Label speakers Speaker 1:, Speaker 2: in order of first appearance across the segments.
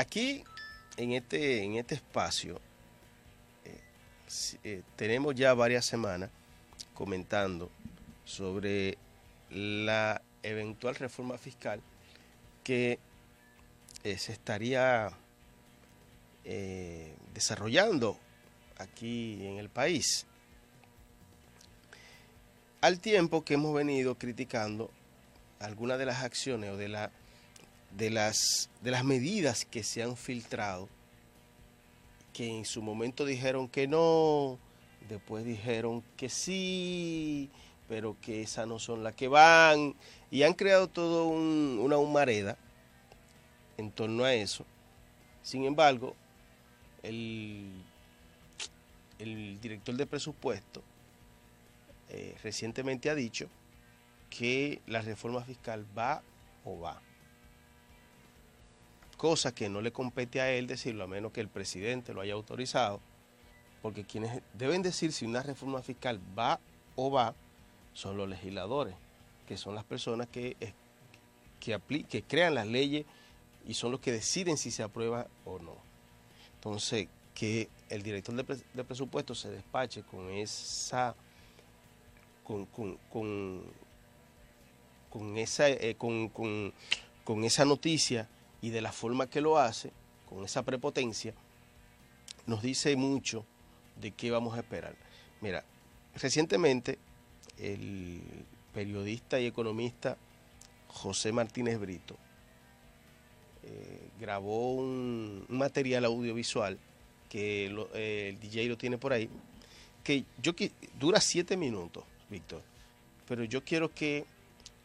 Speaker 1: aquí, en este, en este espacio, eh, tenemos ya varias semanas comentando sobre la eventual reforma fiscal que se estaría desarrollando aquí en el país. Al tiempo que hemos venido criticando algunas de las acciones o de, la, de, las, de las medidas que se han filtrado, que en su momento dijeron que no, después dijeron que sí, pero que esas no son las que van, y han creado todo una humareda en torno a eso. Sin embargo, el, el director de presupuesto eh, recientemente ha dicho que la reforma fiscal va o va. Cosa que no le compete a él decirlo, a menos que el presidente lo haya autorizado, porque quienes deben decir si una reforma fiscal va o va son los legisladores, que son las personas que, que, que crean las leyes y son los que deciden si se aprueba o no. Entonces, que el director de presupuesto se despache con esa con, esa, eh, con, esa noticia y de la forma que lo hace, con esa prepotencia, nos dice mucho de qué vamos a esperar. Mira, recientemente el periodista y economista José Martínez Brito eh, grabó un, material audiovisual que eh, el DJ lo tiene por ahí, que yo dura siete minutos. Víctor. Pero yo quiero que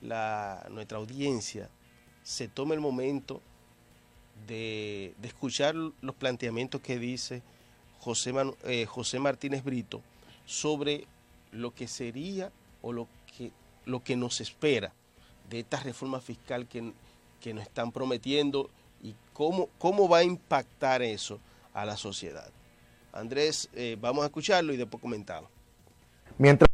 Speaker 1: la, nuestra audiencia se tome el momento de, escuchar los planteamientos que dice José, eh, José Martínez Brito sobre lo que sería o lo que, lo que nos espera de esta reforma fiscal que, nos están prometiendo y cómo, cómo va a impactar eso a la sociedad. Andrés, eh, vamos a escucharlo y después comentamos.
Speaker 2: Mientras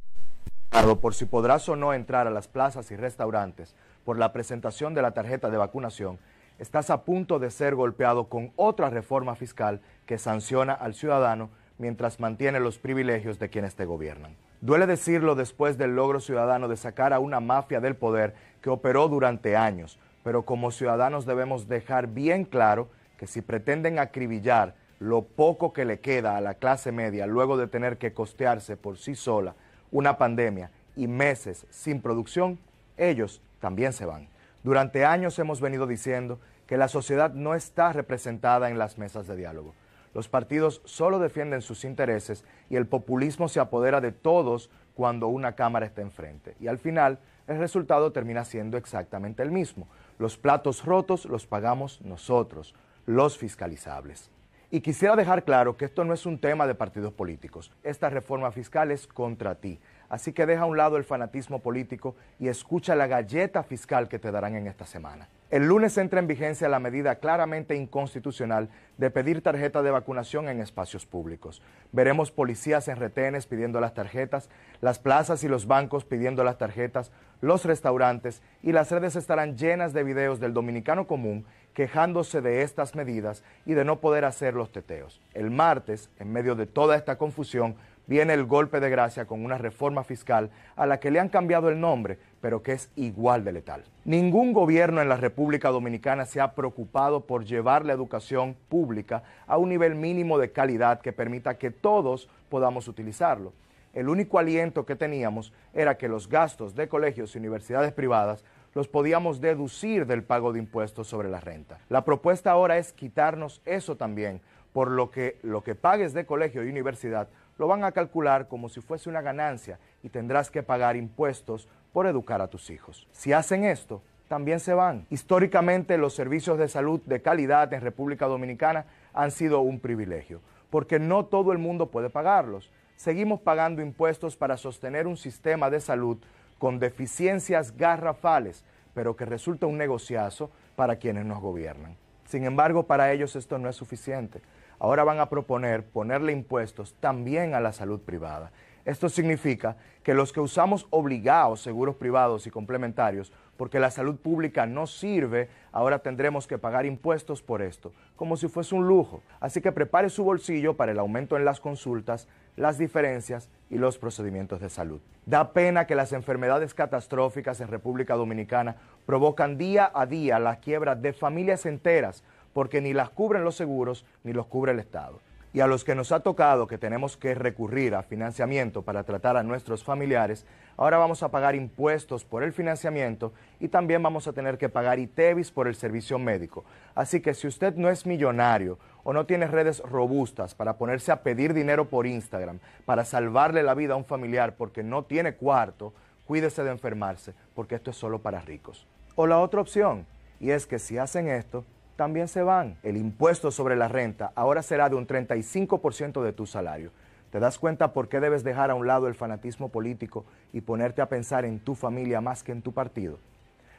Speaker 2: por si podrás o no entrar a las plazas y restaurantes por la presentación de la tarjeta de vacunación, estás a punto de ser golpeado con otra reforma fiscal que sanciona al ciudadano mientras mantiene los privilegios de quienes te gobiernan. Duele decirlo después del logro ciudadano de sacar a una mafia del poder que operó durante años, pero como ciudadanos debemos dejar bien claro que si pretenden acribillar lo poco que le queda a la clase media luego de tener que costearse por sí sola una pandemia y meses sin producción, ellos también se van. Durante años hemos venido diciendo que la sociedad no está representada en las mesas de diálogo. Los partidos solo defienden sus intereses y el populismo se apodera de todos cuando una Cámara está enfrente. Y al final el resultado termina siendo exactamente el mismo. Los platos rotos los pagamos nosotros, los fiscalizables. Y quisiera dejar claro que esto no es un tema de partidos políticos. Esta reforma fiscal es contra ti. Así que deja a un lado el fanatismo político y escucha la galleta fiscal que te darán en esta semana. El lunes entra en vigencia la medida claramente inconstitucional de pedir tarjeta de vacunación en espacios públicos. Veremos policías en retenes pidiendo las tarjetas, las plazas y los bancos pidiendo las tarjetas, los restaurantes y las redes estarán llenas de videos del dominicano común quejándose de estas medidas y de no poder hacer los teteos. El martes, en medio de toda esta confusión, viene el golpe de gracia con una reforma fiscal a la que le han cambiado el nombre, pero que es igual de letal. Ningún gobierno en la República Dominicana se ha preocupado por llevar la educación pública a un nivel mínimo de calidad que permita que todos podamos utilizarlo. El único aliento que teníamos era que los gastos de colegios y universidades privadas los podíamos deducir del pago de impuestos sobre la renta. La propuesta ahora es quitarnos eso también, por lo que lo que pagues de colegio y universidad lo van a calcular como si fuese una ganancia y tendrás que pagar impuestos por educar a tus hijos. Si hacen esto, también se van. Históricamente los servicios de salud de calidad en República Dominicana han sido un privilegio, porque no todo el mundo puede pagarlos. Seguimos pagando impuestos para sostener un sistema de salud con deficiencias garrafales, pero que resulta un negociazo para quienes nos gobiernan. Sin embargo, para ellos esto no es suficiente. Ahora van a proponer ponerle impuestos también a la salud privada. Esto significa que los que usamos obligados seguros privados y complementarios, porque la salud pública no sirve, ahora tendremos que pagar impuestos por esto, como si fuese un lujo. Así que prepare su bolsillo para el aumento en las consultas, las diferencias y los procedimientos de salud. Da pena que las enfermedades catastróficas en República Dominicana provocan día a día la quiebra de familias enteras porque ni las cubren los seguros ni los cubre el Estado y a los que nos ha tocado que tenemos que recurrir a financiamiento para tratar a nuestros familiares, ahora vamos a pagar impuestos por el financiamiento y también vamos a tener que pagar ITEVIS por el servicio médico. Así que si usted no es millonario o no tiene redes robustas para ponerse a pedir dinero por Instagram para salvarle la vida a un familiar porque no tiene cuarto, cuídese de enfermarse porque esto es solo para ricos. O la otra opción, y es que si hacen esto, también se van. El impuesto sobre la renta ahora será de un 35% de tu salario. ¿Te das cuenta por qué debes dejar a un lado el fanatismo político y ponerte a pensar en tu familia más que en tu partido?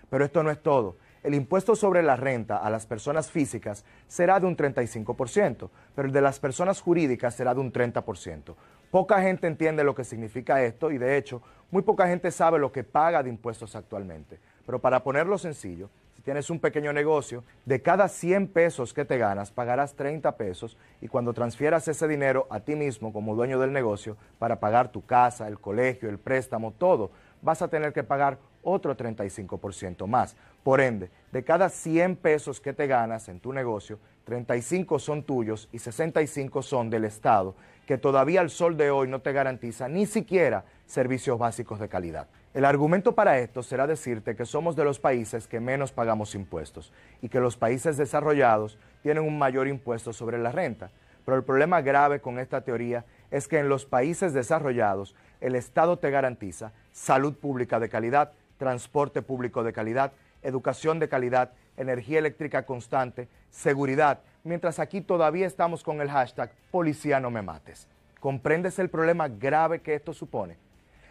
Speaker 2: Pero esto no es todo. El impuesto sobre la renta a las personas físicas será de un 35%, pero el de las personas jurídicas será de un 30%. Poca gente entiende lo que significa esto y de hecho muy poca gente sabe lo que paga de impuestos actualmente. Pero para ponerlo sencillo, tienes un pequeño negocio, de cada 100 pesos que te ganas, pagarás 30 pesos y cuando transfieras ese dinero a ti mismo como dueño del negocio para pagar tu casa, el colegio, el préstamo, todo, vas a tener que pagar otro 35% más. Por ende, de cada 100 pesos que te ganas en tu negocio, 35 son tuyos y 65 son del Estado, que todavía al sol de hoy no te garantiza ni siquiera servicios básicos de calidad. El argumento para esto será decirte que somos de los países que menos pagamos impuestos y que los países desarrollados tienen un mayor impuesto sobre la renta. Pero el problema grave con esta teoría es que en los países desarrollados el Estado te garantiza salud pública de calidad, transporte público de calidad, educación de calidad, energía eléctrica constante, seguridad, mientras aquí todavía estamos con el hashtag policía no me mates. ¿Comprendes el problema grave que esto supone?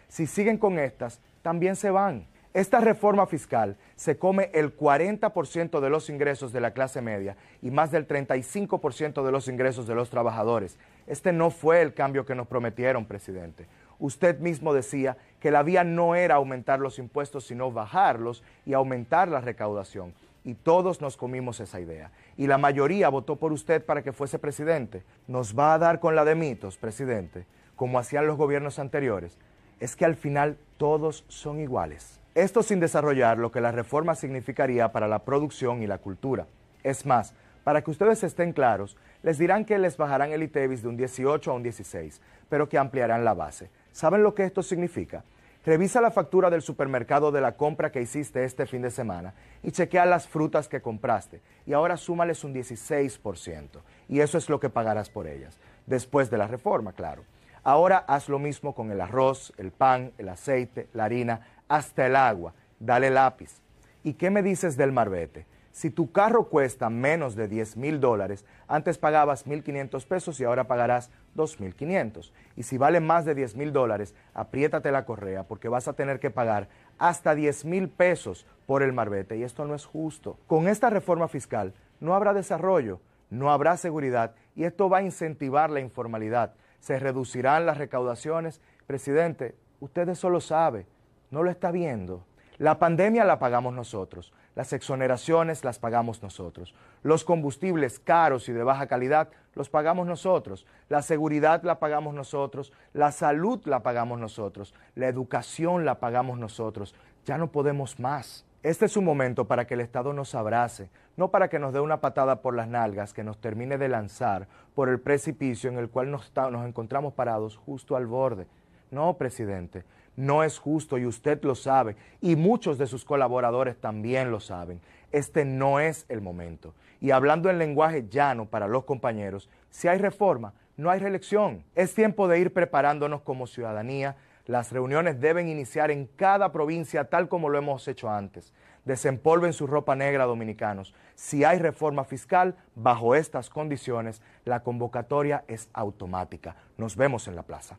Speaker 2: Si siguen con estas, también se van. Esta reforma fiscal se come el 40% de los ingresos de la clase media y más del 35% de los ingresos de los trabajadores. Este no fue el cambio que nos prometieron, presidente. Usted mismo decía que la vía no era aumentar los impuestos, sino bajarlos y aumentar la recaudación. Y todos nos comimos esa idea. Y la mayoría votó por usted para que fuese presidente. Nos va a dar con la de mitos, presidente, como hacían los gobiernos anteriores es que al final todos son iguales. Esto sin desarrollar lo que la reforma significaría para la producción y la cultura. Es más, para que ustedes estén claros, les dirán que les bajarán el ITEVIS de un 18 a un 16, pero que ampliarán la base. ¿Saben lo que esto significa? Revisa la factura del supermercado de la compra que hiciste este fin de semana y chequea las frutas que compraste y ahora súmales un 16%. Y eso es lo que pagarás por ellas, después de la reforma, claro. Ahora haz lo mismo con el arroz, el pan, el aceite, la harina, hasta el agua. Dale lápiz. ¿Y qué me dices del marbete? Si tu carro cuesta menos de 10 mil dólares, antes pagabas 1.500 pesos y ahora pagarás 2.500. Y si vale más de 10 mil dólares, apriétate la correa porque vas a tener que pagar hasta 10 mil pesos por el marbete. Y esto no es justo. Con esta reforma fiscal no habrá desarrollo, no habrá seguridad y esto va a incentivar la informalidad se reducirán las recaudaciones. Presidente, usted eso lo sabe, no lo está viendo. La pandemia la pagamos nosotros, las exoneraciones las pagamos nosotros, los combustibles caros y de baja calidad los pagamos nosotros, la seguridad la pagamos nosotros, la salud la pagamos nosotros, la educación la pagamos nosotros. Ya no podemos más. Este es un momento para que el Estado nos abrace, no para que nos dé una patada por las nalgas que nos termine de lanzar por el precipicio en el cual nos, nos, encontramos parados justo al borde. No, presidente, no es justo y usted lo sabe y muchos de sus colaboradores también lo saben. Este no es el momento. Y hablando en lenguaje llano para los compañeros, si hay reforma, no hay reelección. Es tiempo de ir preparándonos como ciudadanía las reuniones deben iniciar en cada provincia tal como lo hemos hecho antes. Desempolven su ropa negra dominicanos. Si hay reforma fiscal, bajo estas condiciones, la convocatoria es automática. Nos vemos en la plaza.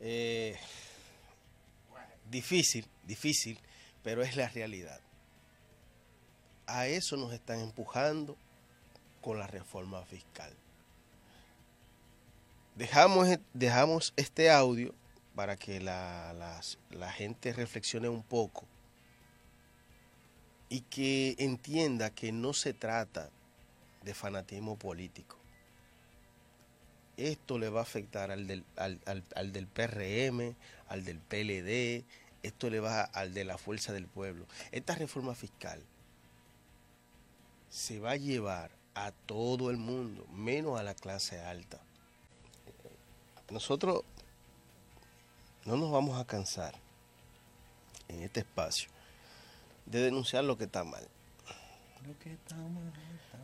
Speaker 1: Eh, difícil, difícil, pero es la realidad. A eso nos están empujando con la reforma fiscal. dejamos, dejamos este audio para que la, la gente reflexione un poco y que entienda que no se trata de fanatismo político. Esto le va a afectar al del, al, al, del PRM, al del PLD, esto le va al de la fuerza del pueblo. Esta reforma fiscal se va a llevar a todo el mundo, menos a la clase alta. Nosotros no nos vamos a cansar en este espacio de denunciar lo que está mal.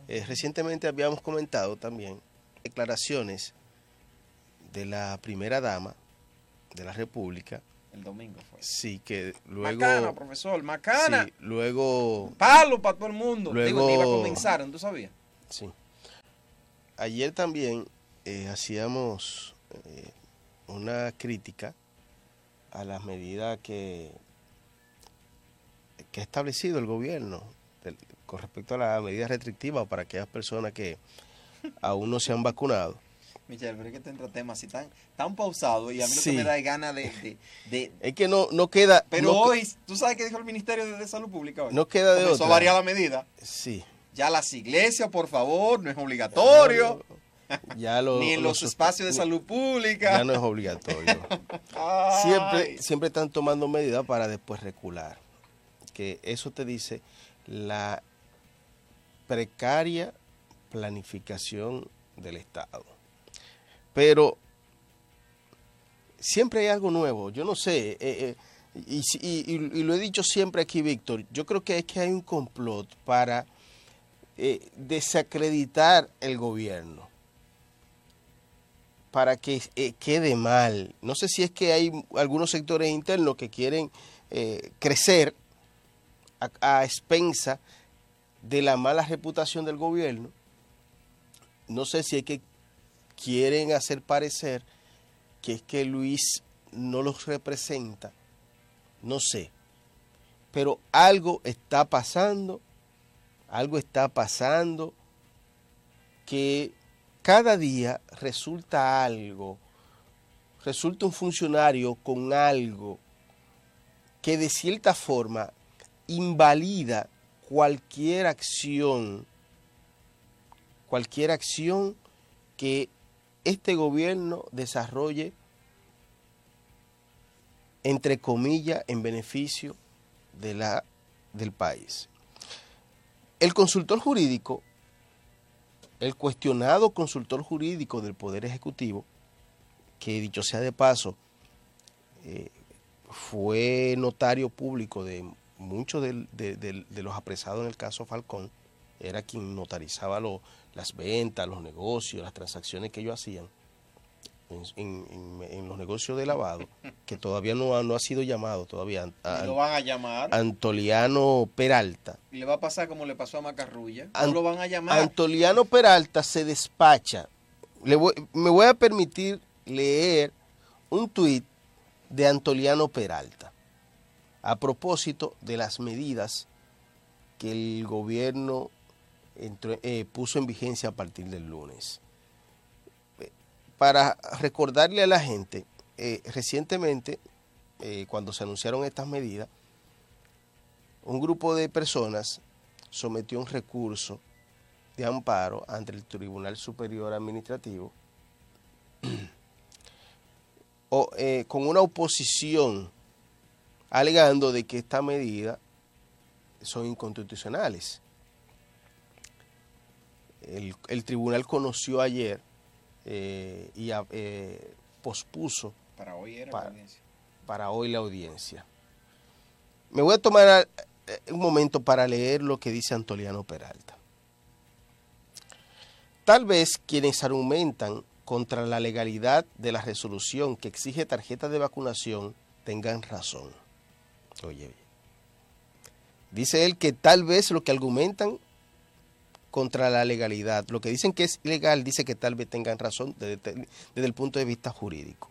Speaker 1: Eh, recientemente habíamos comentado también declaraciones de la primera dama de la República.
Speaker 3: El domingo fue.
Speaker 1: Sí, que luego...
Speaker 3: Macana, profesor, macana.
Speaker 1: Sí, luego...
Speaker 3: Palo para todo el mundo.
Speaker 1: Luego...
Speaker 3: Digo, iba a comenzar, ¿tú sabías?
Speaker 1: Sí. Ayer también eh, hacíamos eh, una crítica a las medidas que que ha establecido el gobierno con respecto a las medidas restrictivas para aquellas personas que aún no se han vacunado.
Speaker 3: Michelle, pero es que te entra temas así tan, tan pausado y a mí lo que me da es ganas de,
Speaker 1: Es que no, no queda...
Speaker 3: Pero hoy, ¿tú sabes qué dijo el Ministerio de, Salud Pública hoy?
Speaker 1: No queda de.
Speaker 3: Eso varía la medida.
Speaker 1: Sí.
Speaker 3: Ya las iglesias, por favor, no es obligatorio.
Speaker 1: Ya lo,
Speaker 3: Ni en los espacios de salud pública.
Speaker 1: Ya no es obligatorio. siempre, siempre están tomando medidas para después recular que eso te dice la precaria planificación del Estado. Pero siempre hay algo nuevo, yo no sé, eh, eh, y, lo he dicho siempre aquí, Víctor, yo creo que es que hay un complot para eh, desacreditar el gobierno, para que quede mal. No sé si es que hay algunos sectores internos que quieren crecer a, expensa de la mala reputación del gobierno. No sé si es que quieren hacer parecer que es que Luis no los representa. No sé. Pero algo está pasando, algo está pasando que cada día resulta algo, resulta un funcionario con algo que de cierta forma invalida cualquier acción, cualquier acción que este gobierno desarrolle, entre comillas, en beneficio de la, del país. El consultor jurídico, el cuestionado consultor jurídico del Poder Ejecutivo, que dicho sea de paso, eh, fue notario público de muchos de, los apresados en el caso Falcón era quien notarizaba las ventas, los negocios, las transacciones que ellos hacían en, los negocios de lavado, que todavía no ha, no ha sido llamado todavía.
Speaker 3: lo van a llamar?
Speaker 1: Antoliano Peralta.
Speaker 3: ¿Y le va a pasar como le pasó a Macarrulla? ¿No lo van a llamar?
Speaker 1: Antoliano Peralta se despacha. Le me voy a permitir leer un tuit de Antoliano Peralta a propósito de las medidas que el gobierno eh, puso en vigencia a partir del lunes. Para recordarle a la gente, eh, recientemente, eh, cuando se anunciaron estas medidas, un grupo de personas sometió un recurso de amparo ante el Tribunal Superior Administrativo con una oposición alegando de que estas medidas son inconstitucionales. El, tribunal conoció ayer eh, y eh, pospuso
Speaker 3: para hoy, era
Speaker 1: para,
Speaker 3: la audiencia.
Speaker 1: para hoy la audiencia. Me voy a tomar eh, un momento para leer lo que dice Antoliano Peralta. Tal vez quienes argumentan contra la legalidad de la resolución que exige tarjeta de vacunación tengan razón. Oye, Dice él que tal vez lo que argumentan contra la legalidad, lo que dicen que es ilegal, dice que tal vez tengan razón desde, el punto de vista jurídico.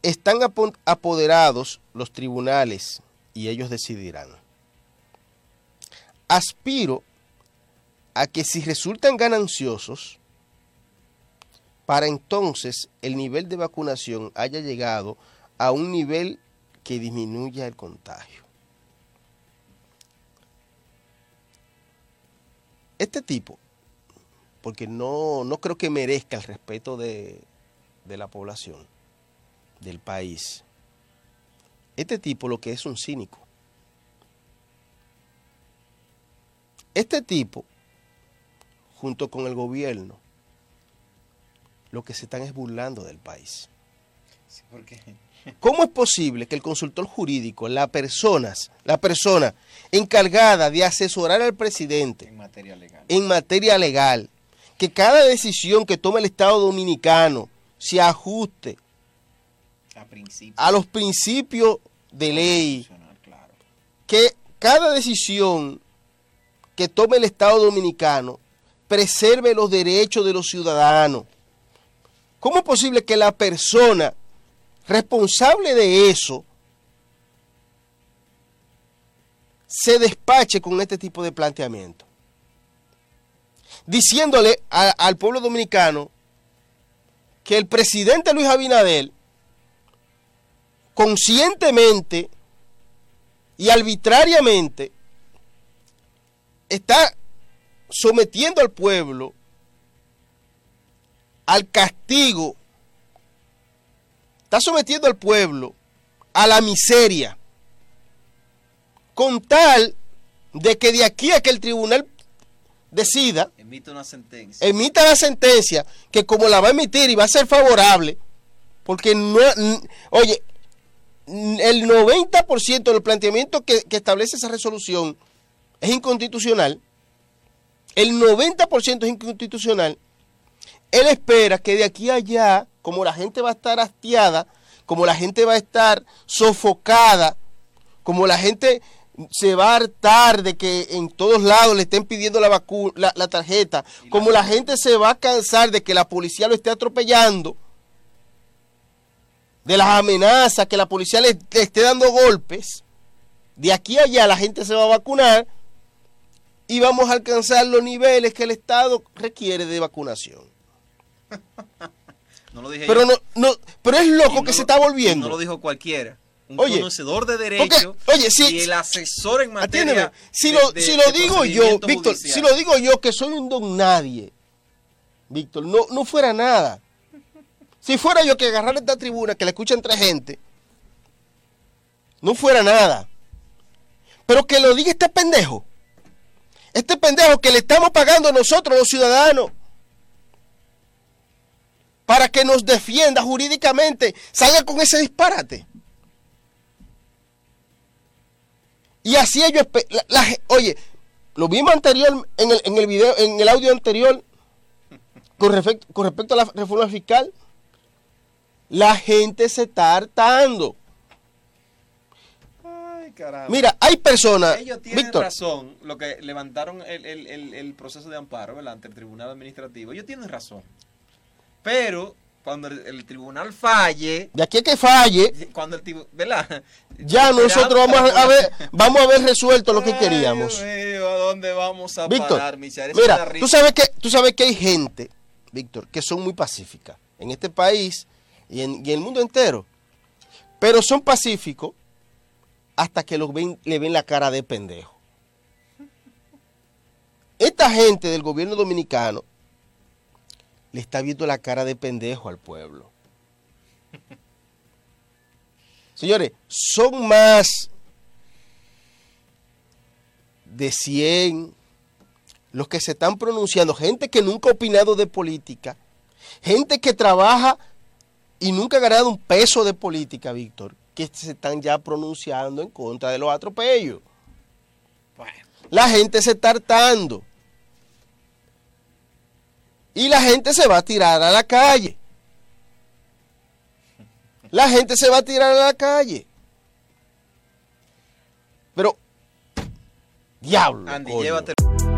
Speaker 1: Están apoderados los tribunales y ellos decidirán. Aspiro a que si resultan gananciosos, para entonces el nivel de vacunación haya llegado a un nivel que disminuya el contagio. Este tipo, porque no, no creo que merezca el respeto de, de la población, del país, este tipo lo que es un cínico. Este tipo, junto con el gobierno, lo que se están es burlando del país. ¿Cómo es posible que el consultor jurídico, la personas, la persona encargada de asesorar al presidente
Speaker 3: en materia legal,
Speaker 1: en materia legal que cada decisión que tome el Estado Dominicano se ajuste a, los principios de ley, que cada decisión que tome el Estado Dominicano preserve los derechos de los ciudadanos. ¿Cómo es posible que la persona responsable de eso se despache con este tipo de planteamiento? Diciéndole al pueblo dominicano que el presidente Luis Abinadel conscientemente y arbitrariamente está sometiendo al pueblo al castigo, está sometiendo al pueblo a la miseria, con tal de que de aquí a que el tribunal decida,
Speaker 3: emita una sentencia,
Speaker 1: emita la sentencia, que como la va a emitir y va a ser favorable, porque no, oye, el 90% del planteamiento que, establece esa resolución es inconstitucional, el 90% es inconstitucional, él espera que de aquí a allá, como la gente va a estar hastiada, como la gente va a estar sofocada, como la gente se va a hartar de que en todos lados le estén pidiendo la, la tarjeta, como la gente se va a cansar de que la policía lo esté atropellando, de las amenazas, que la policía le, esté dando golpes, de aquí a allá la gente se va a vacunar y vamos a alcanzar los niveles que el Estado requiere de vacunación.
Speaker 3: no lo dije
Speaker 1: pero no, no, pero es loco que se está volviendo.
Speaker 3: No lo dijo cualquiera. Un conocedor de derecho
Speaker 1: oye, si,
Speaker 3: y el asesor en materia
Speaker 1: si lo, si lo digo yo, Víctor, si lo digo yo que soy un don nadie, Víctor, no, no fuera nada. Si fuera yo que agarrar esta tribuna, que la escuchan tres gente, no fuera nada. Pero que lo diga este pendejo. Este pendejo que le estamos pagando a nosotros, los ciudadanos, para que nos defienda jurídicamente, salga con ese disparate. Y así ellos, oye, lo vimos anterior en el, en el video, en el audio anterior, con respecto, con respecto a la reforma fiscal. La gente se está hartando.
Speaker 3: Ay, caramba.
Speaker 1: Mira, hay personas.
Speaker 3: Ellos tienen razón, lo que levantaron el, proceso de amparo ante el tribunal administrativo. Ellos tienen razón. Pero cuando el, tribunal falle.
Speaker 1: De aquí a que falle.
Speaker 3: Cuando el ¿verdad?
Speaker 1: Ya nosotros vamos a ver, vamos a haber resuelto lo que queríamos.
Speaker 3: ¿a dónde vamos a
Speaker 1: Víctor, parar, Mira, tú sabes que tú sabes que hay gente, Víctor, que son muy pacíficas. En este país y en, el mundo entero. Pero son pacíficos hasta que los ven, le ven la cara de pendejo. Esta gente del gobierno dominicano le está viendo la cara de pendejo al pueblo. Señores, son más de 100 los que se están pronunciando, gente que nunca ha opinado de política, gente que trabaja y nunca ha ganado un peso de política, Víctor, que se están ya pronunciando en contra de los atropellos. La gente se está hartando. Y la gente se va a tirar a la calle. La gente se va a tirar a la calle. Pero, diablo.
Speaker 3: Andy, llévatelo.